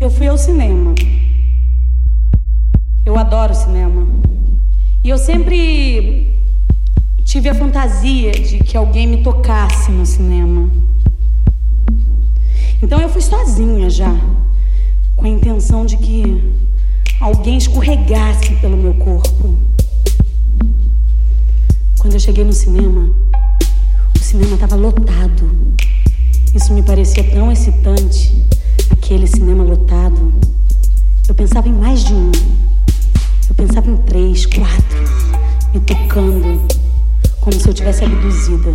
Eu fui ao cinema. Eu adoro cinema. E eu sempre tive a fantasia de que alguém me tocasse no cinema. Então eu fui sozinha já, com a intenção de que alguém escorregasse pelo meu corpo. Quando eu cheguei no cinema, o cinema estava lotado. Isso me parecia tão excitante, aquele cinema lotado. Eu pensava em mais de um. Eu pensava em três, quatro, me tocando, como se eu tivesse abduzida.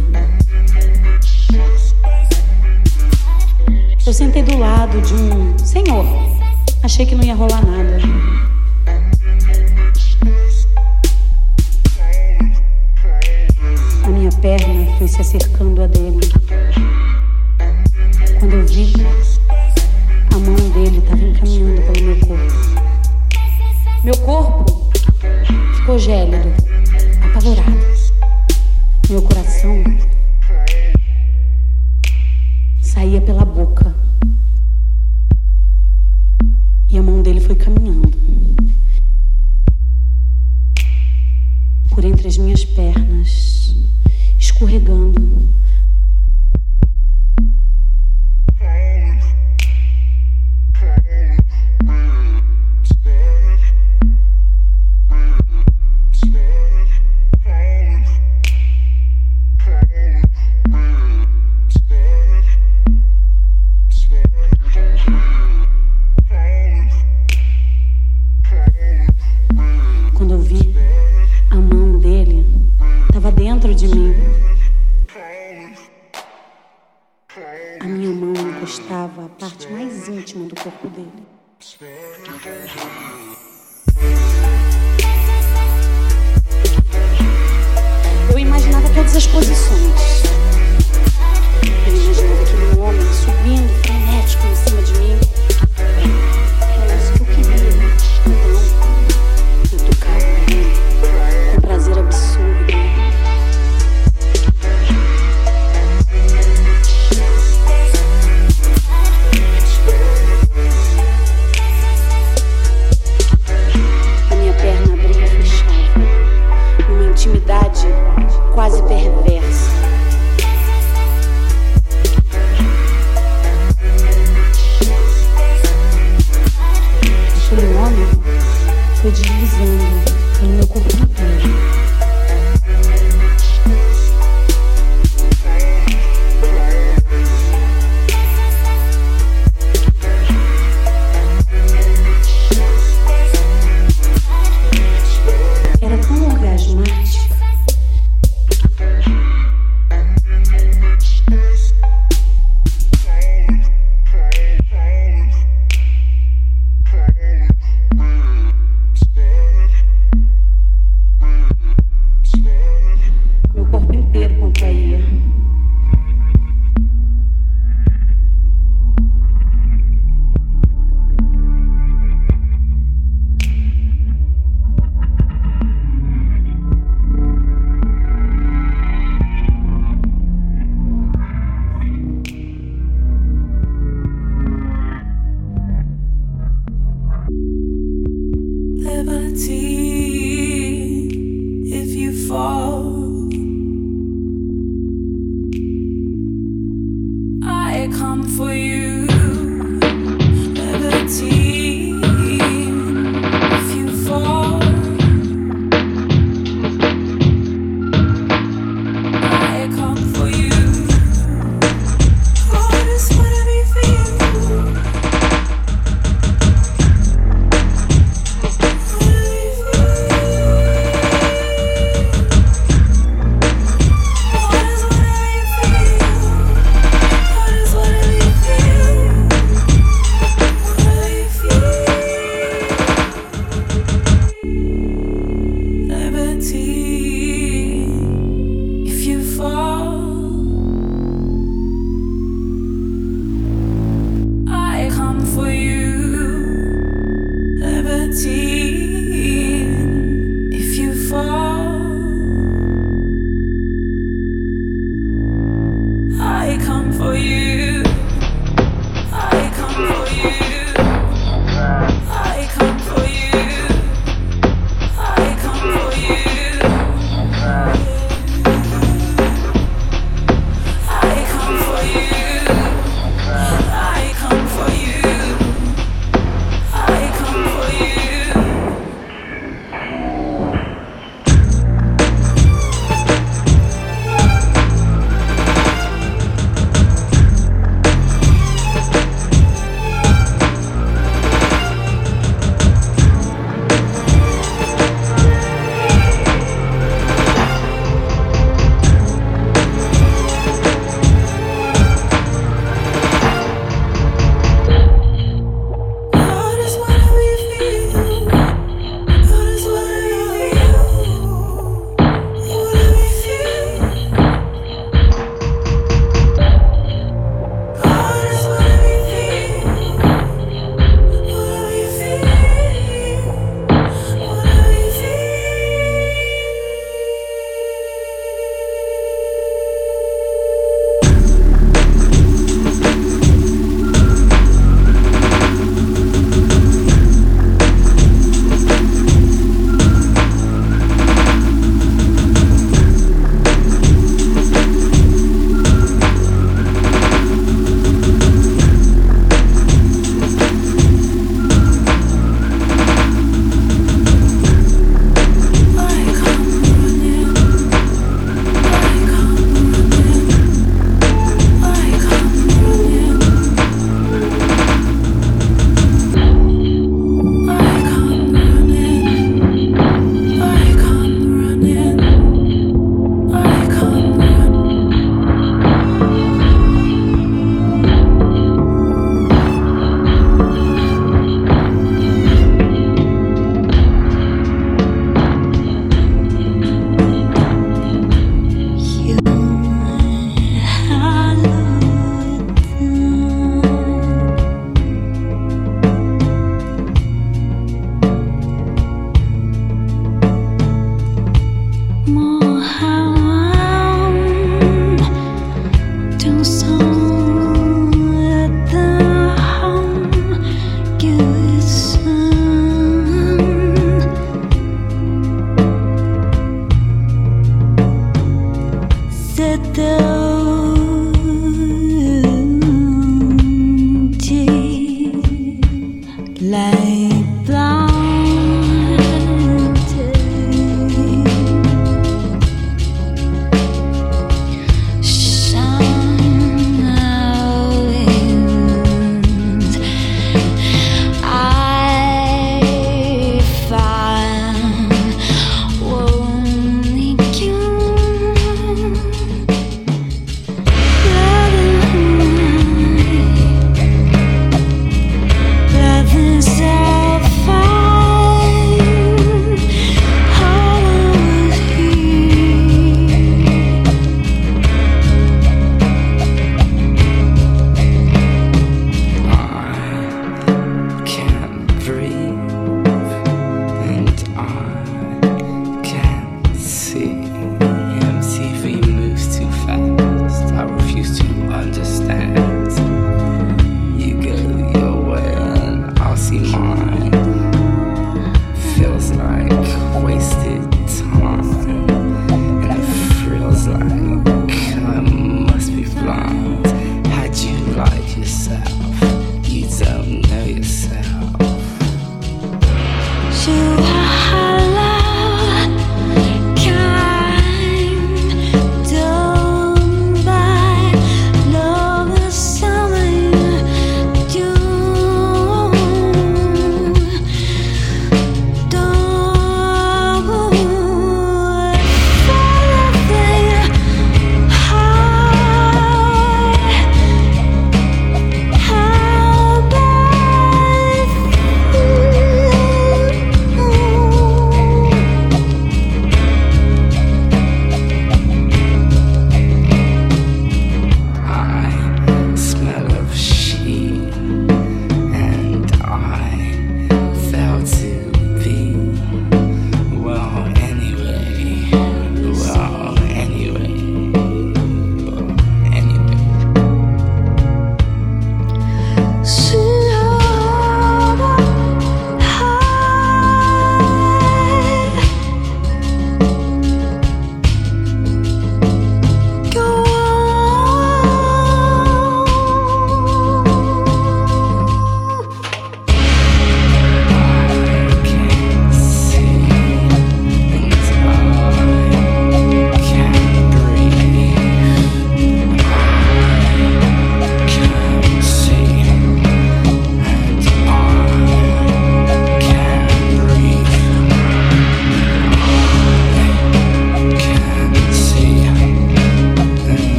Eu sentei do lado de um senhor. Achei que não ia rolar nada. A minha perna foi se acercando a dele. Quando eu vi, mão dele estava encaminhando pelo meu corpo. Meu corpo ficou gélido, apavorado. Meu coração saía pela boca. E a mão dele foi caminhando por entre as minhas pernas, escorregando. Dentro de mim. A minha mão encostava a parte mais íntima do corpo dele. Eu imaginava todas as posições. reality.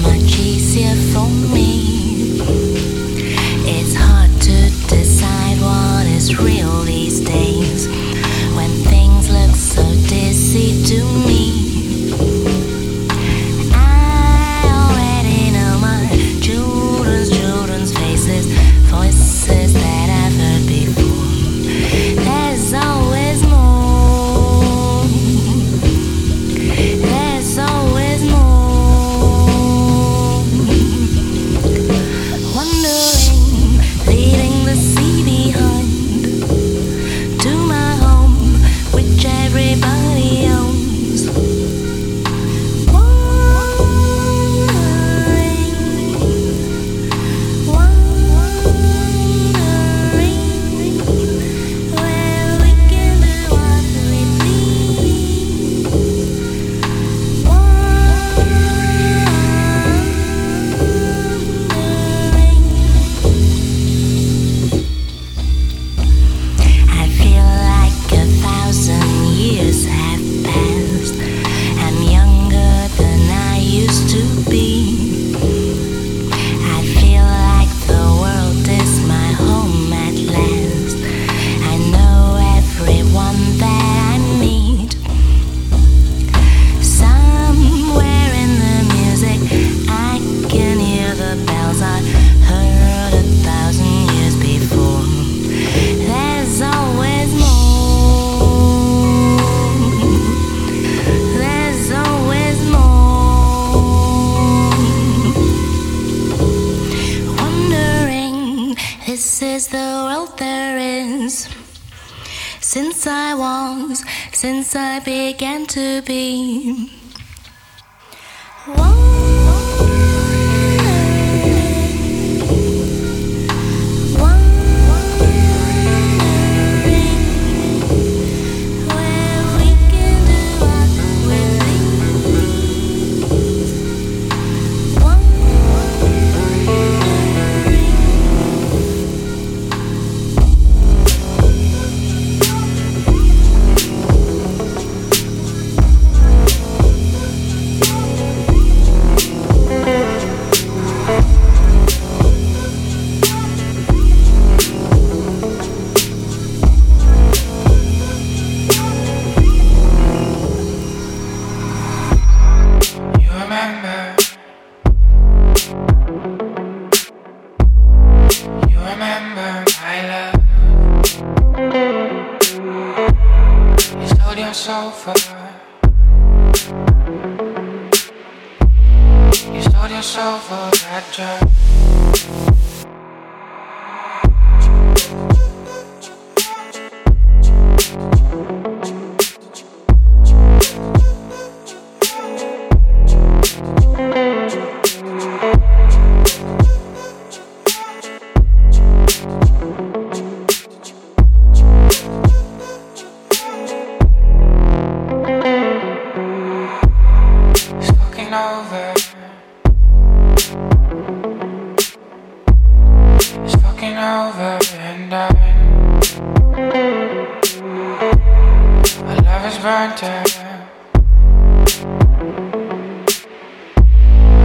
Everybody since. Since I was, since I began to be.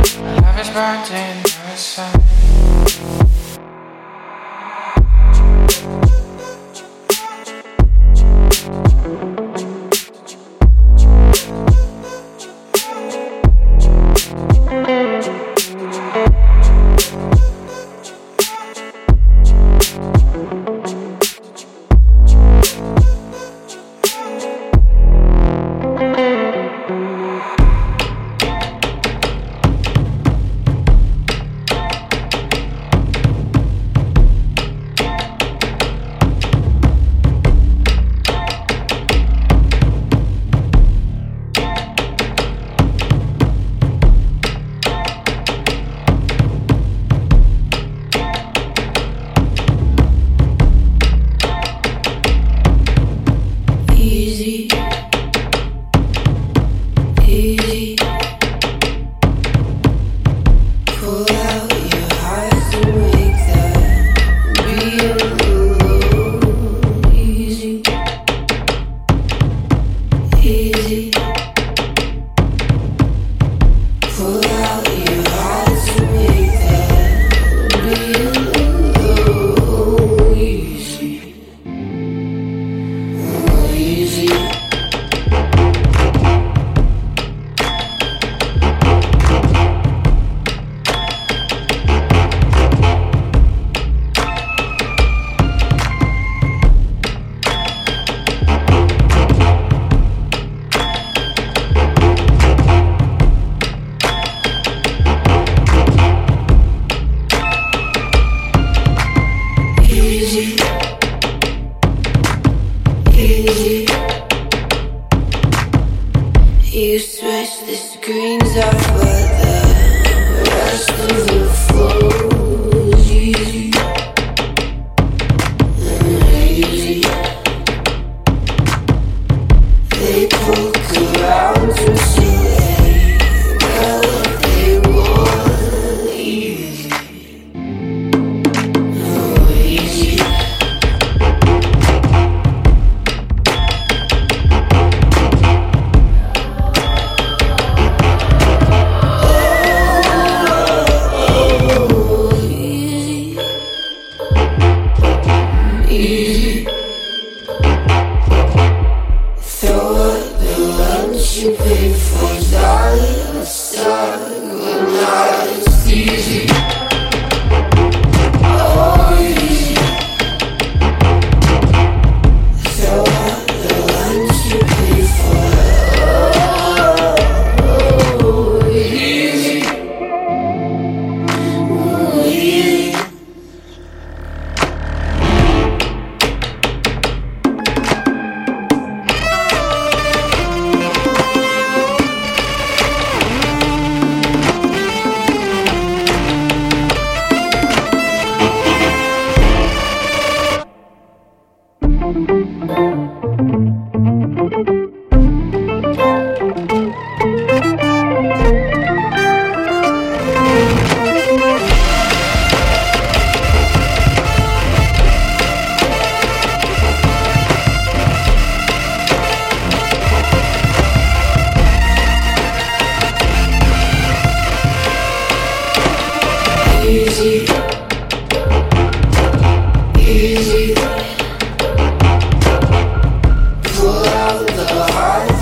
Love is burnt in the sun. switch the screens off, for the rest of the floor. Easy. easy, Pull out the heart.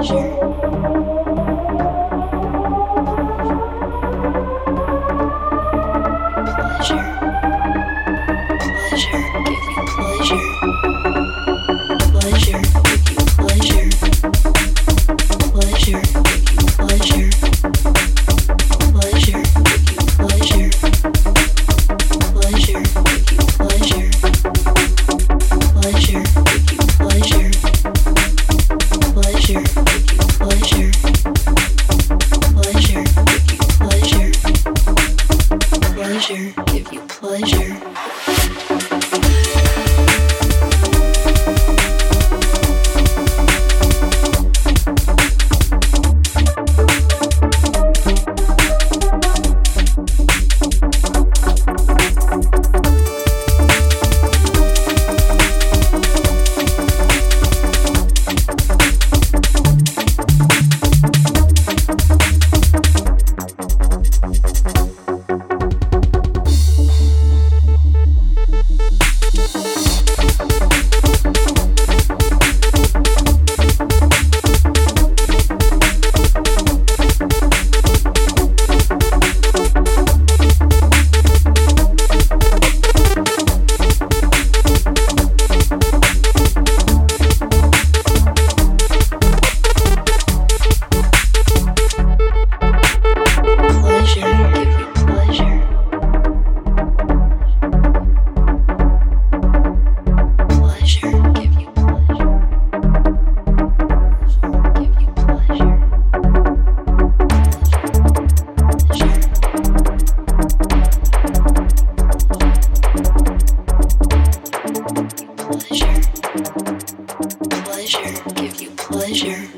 Give you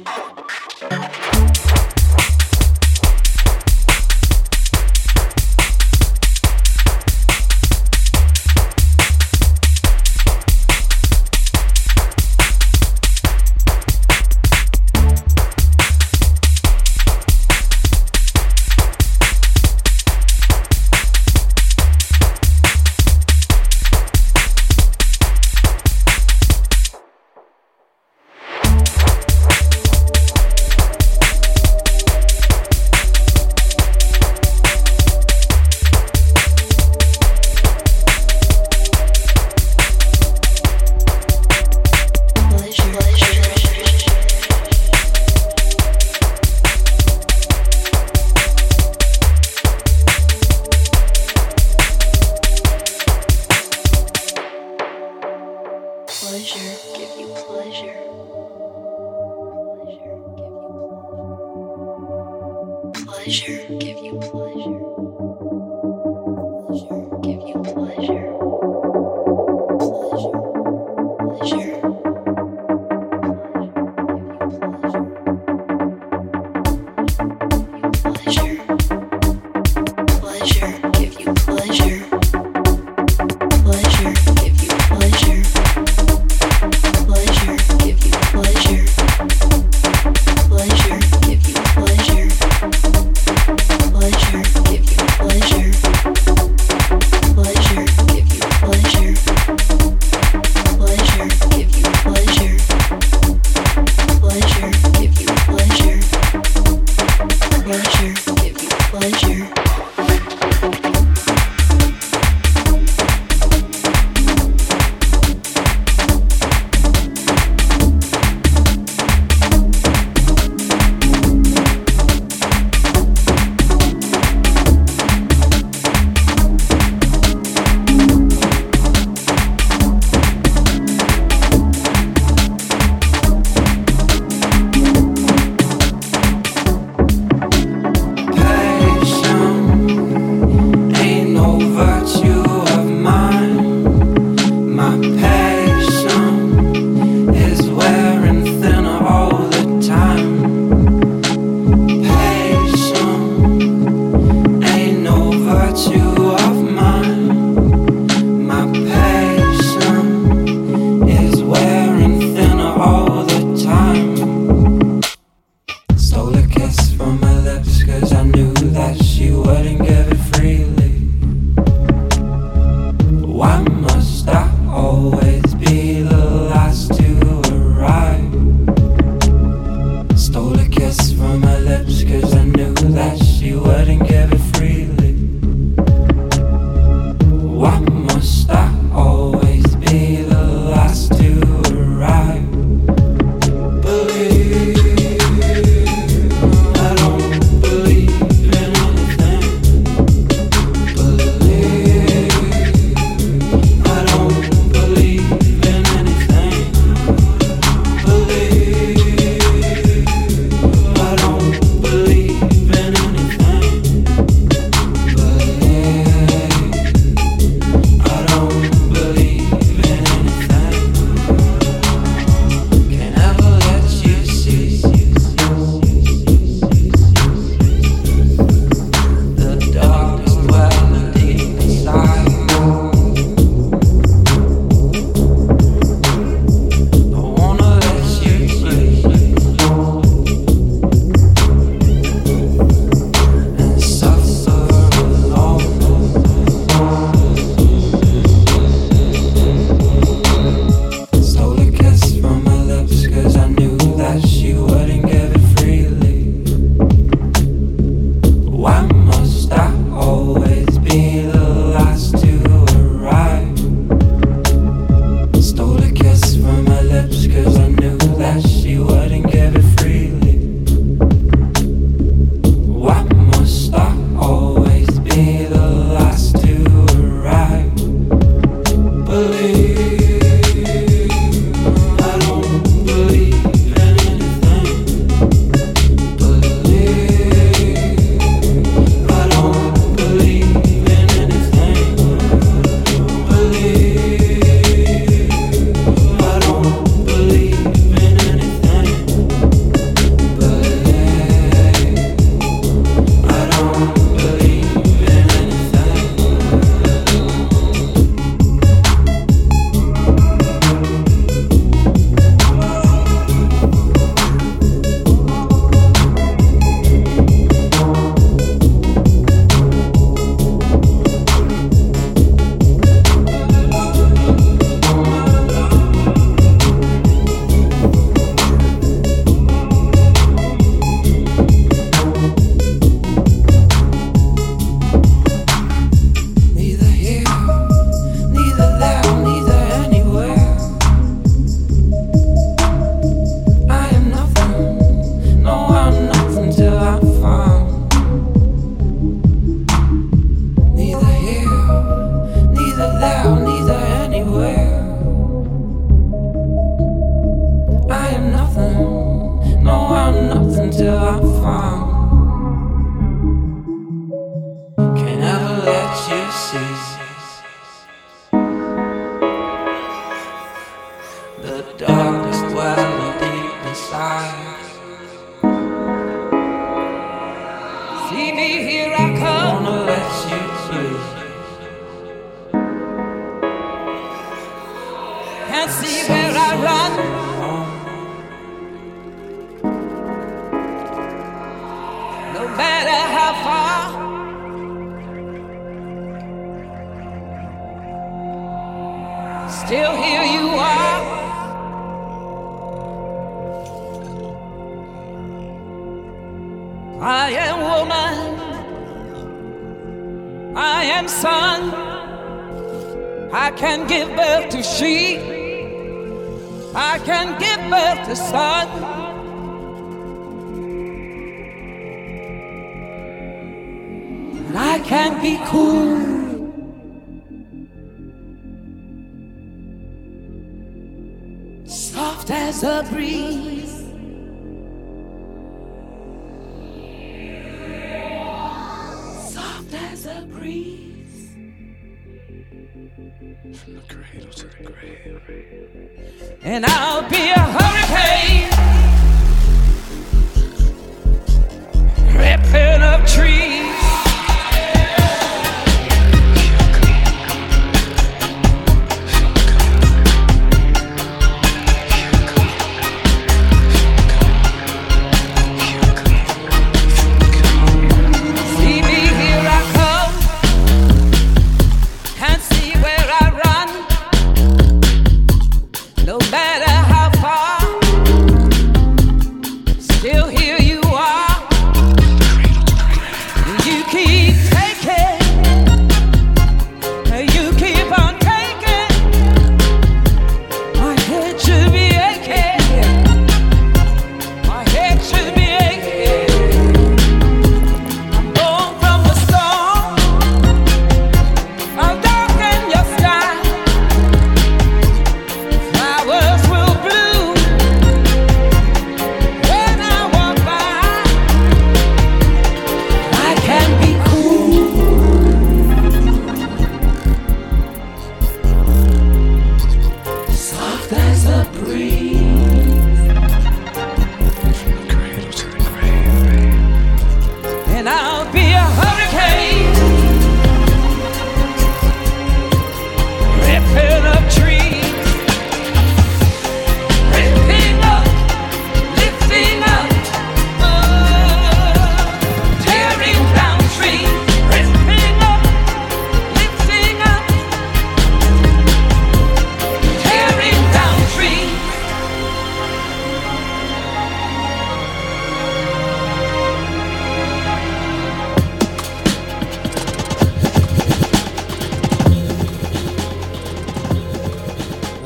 And I'll be a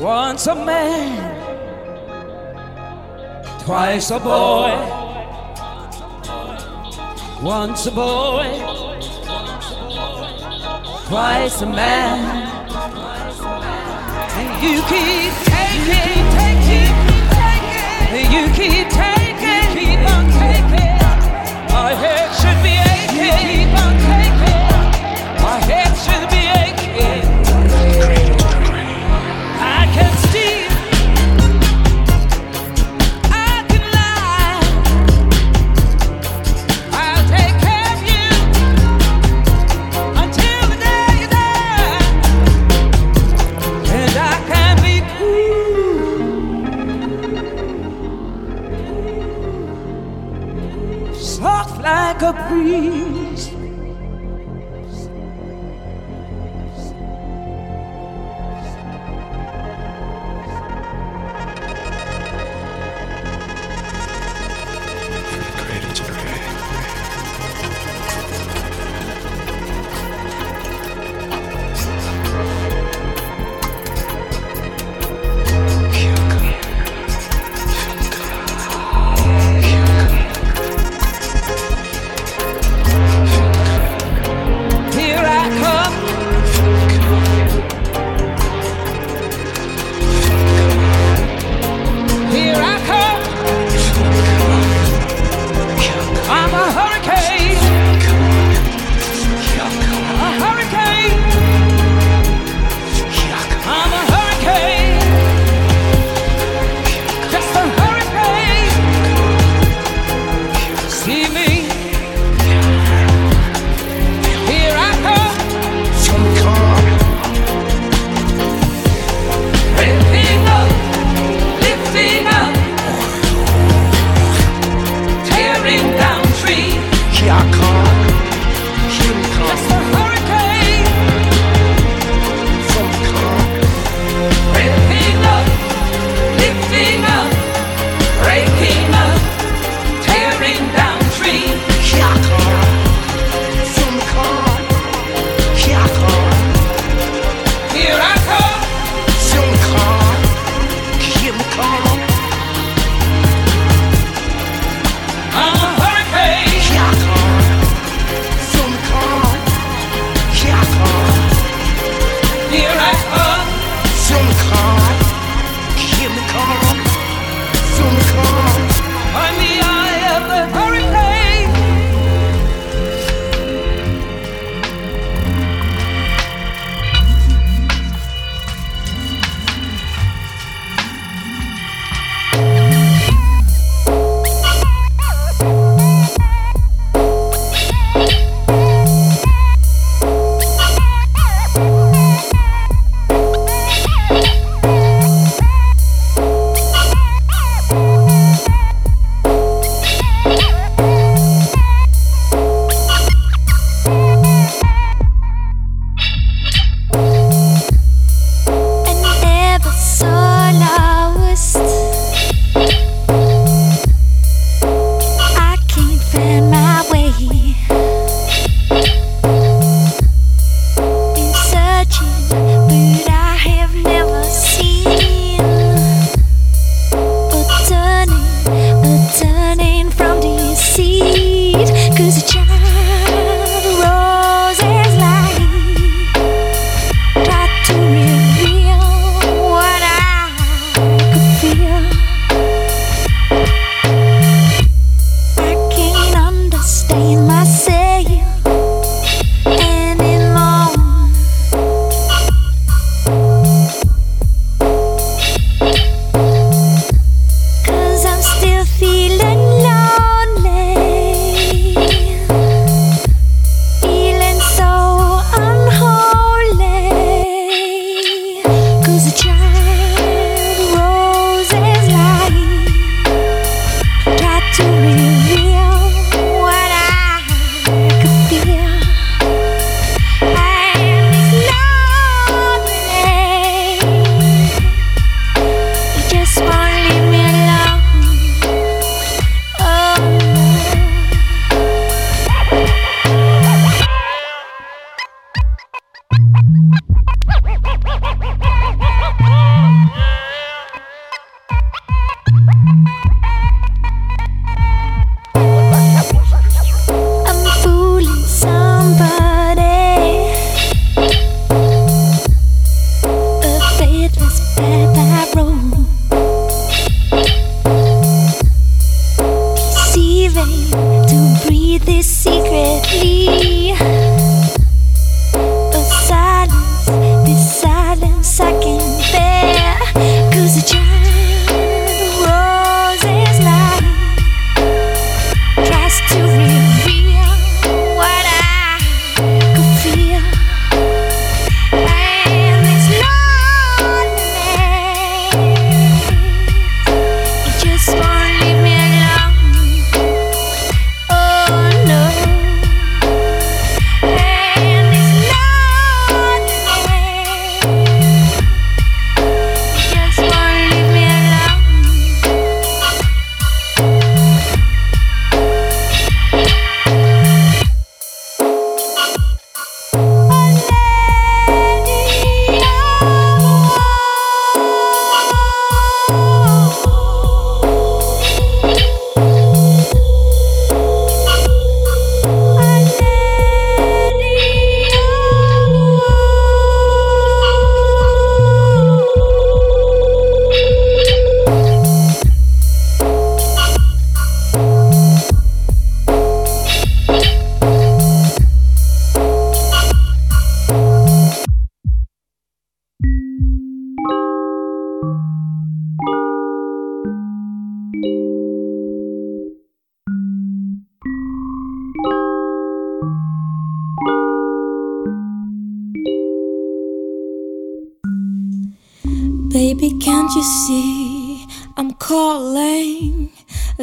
Once a man, twice a boy, once a boy, twice a man. And you keep taking, you keep taking, you keep taking. capri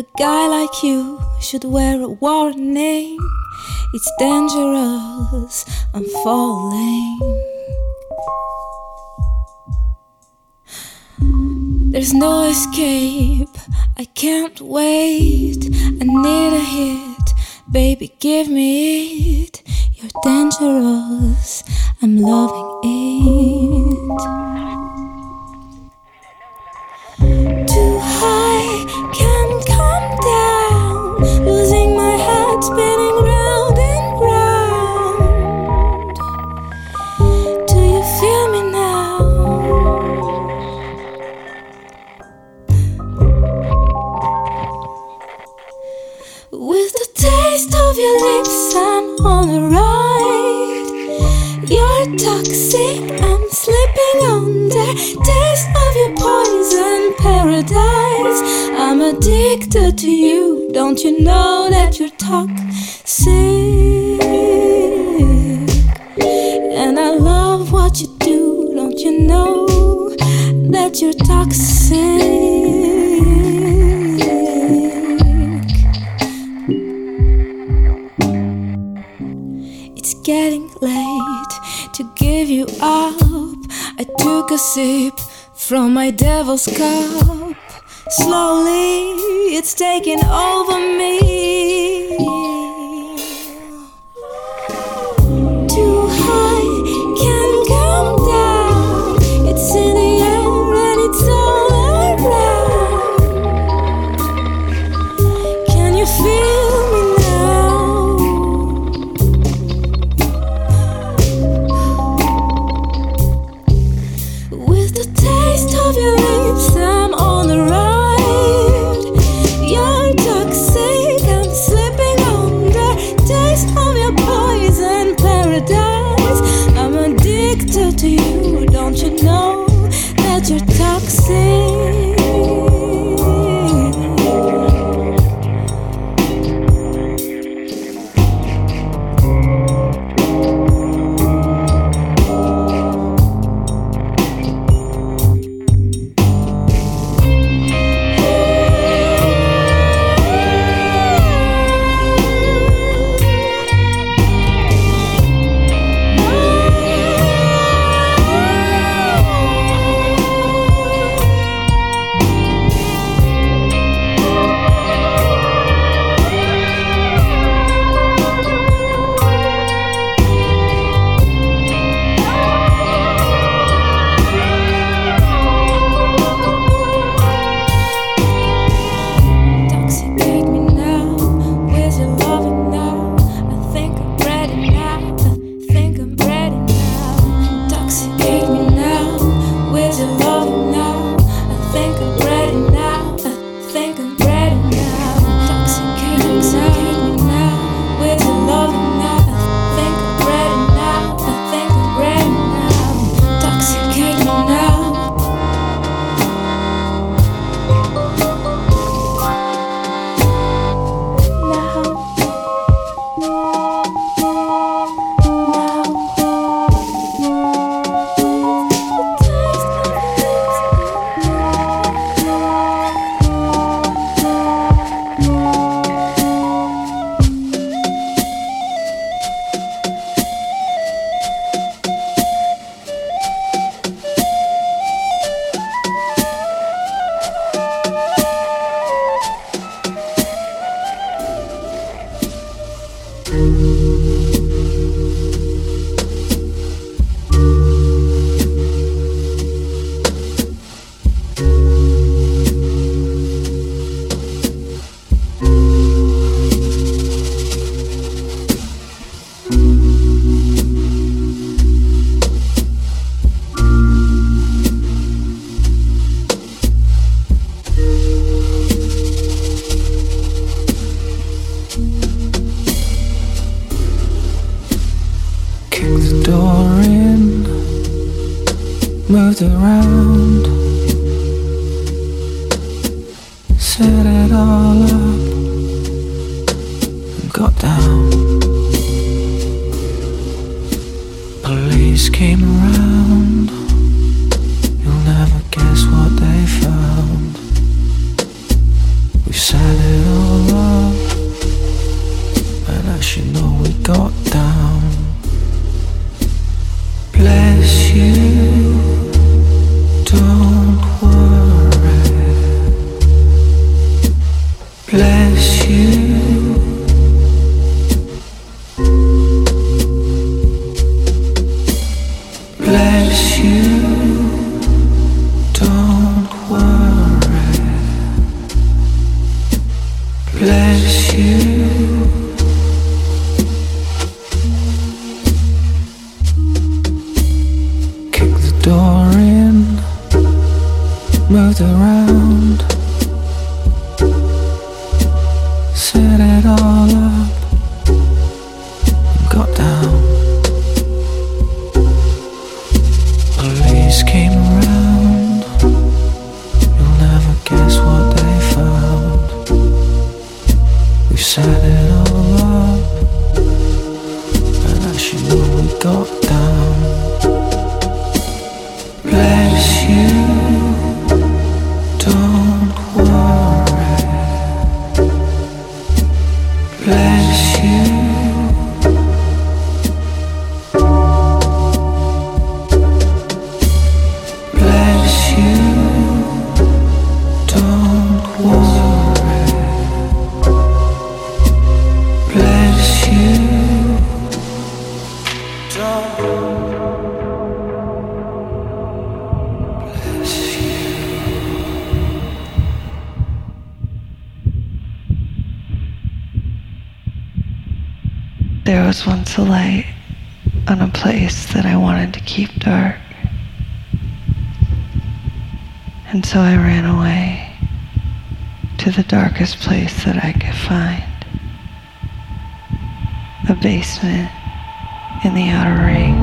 A guy like you should wear a warning. It's dangerous, I'm falling. There's no escape, I can't wait. I need a hit, baby, give me it. You're dangerous, I'm loving addicted to you. Don't you know that you're toxic? And I love what you do. Don't you know that you're toxic? It's getting late to give you up. A sip from my devil's cup. Slowly, it's taking over me. set it all up, and as you know, we got. So I ran away to the darkest place that I could find a basement in the outer ring.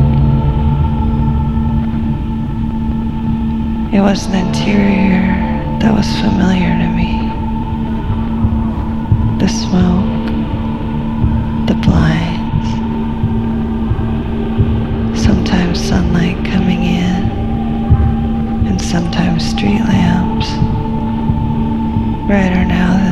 It was an interior that was familiar to me. The smoke, the blinds, sometimes sunlight coming in and sometimes street lamps, brighter now than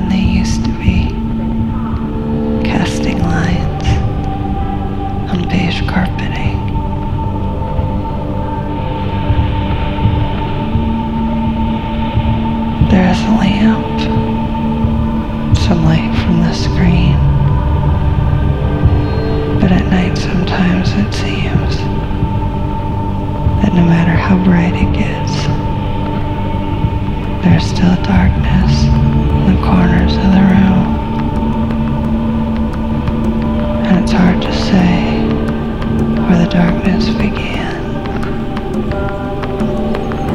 how bright it gets, there's still darkness in the corners of the room. And it's hard to say where the darkness began.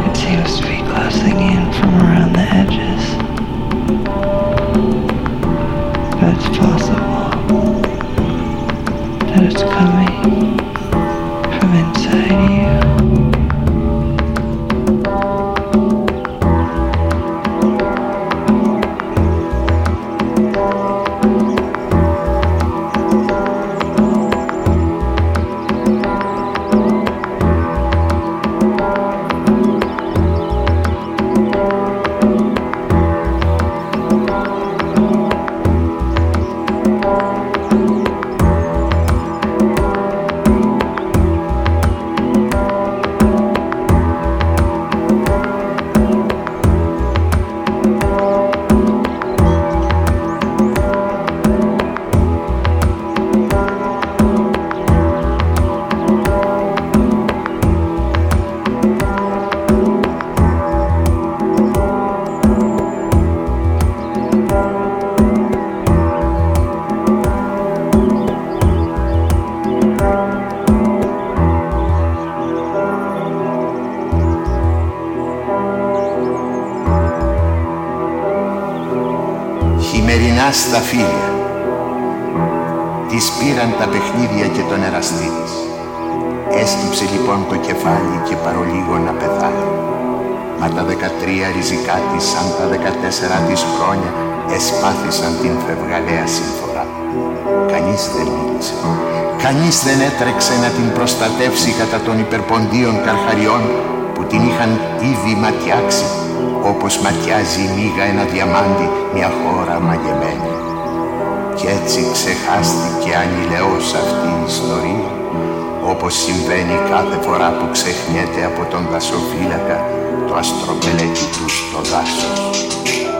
It seems to be closing in from around the edges. But it's possible στα φίλια. Της πήραν τα παιχνίδια και τον εραστή της. Έσκυψε λοιπόν το κεφάλι και παρολίγο να πεθάνει. Μα τα δεκατρία ριζικά της σαν τα δεκατέσσερα της χρόνια εσπάθησαν την φευγαλαία συμφορά. Κανείς δεν μίλησε. Κανείς δεν έτρεξε να την προστατεύσει κατά των υπερποντίων καρχαριών που την είχαν ήδη ματιάξει όπως ματιάζει η μίγα ένα διαμάντι μια χώρα μαγεμένη. Κι έτσι ξεχάστηκε ανηλαιώς αυτή η ιστορία όπως συμβαίνει κάθε φορά που ξεχνιέται από τον δασοφύλακα το αστροπελέκι του στο δάσος.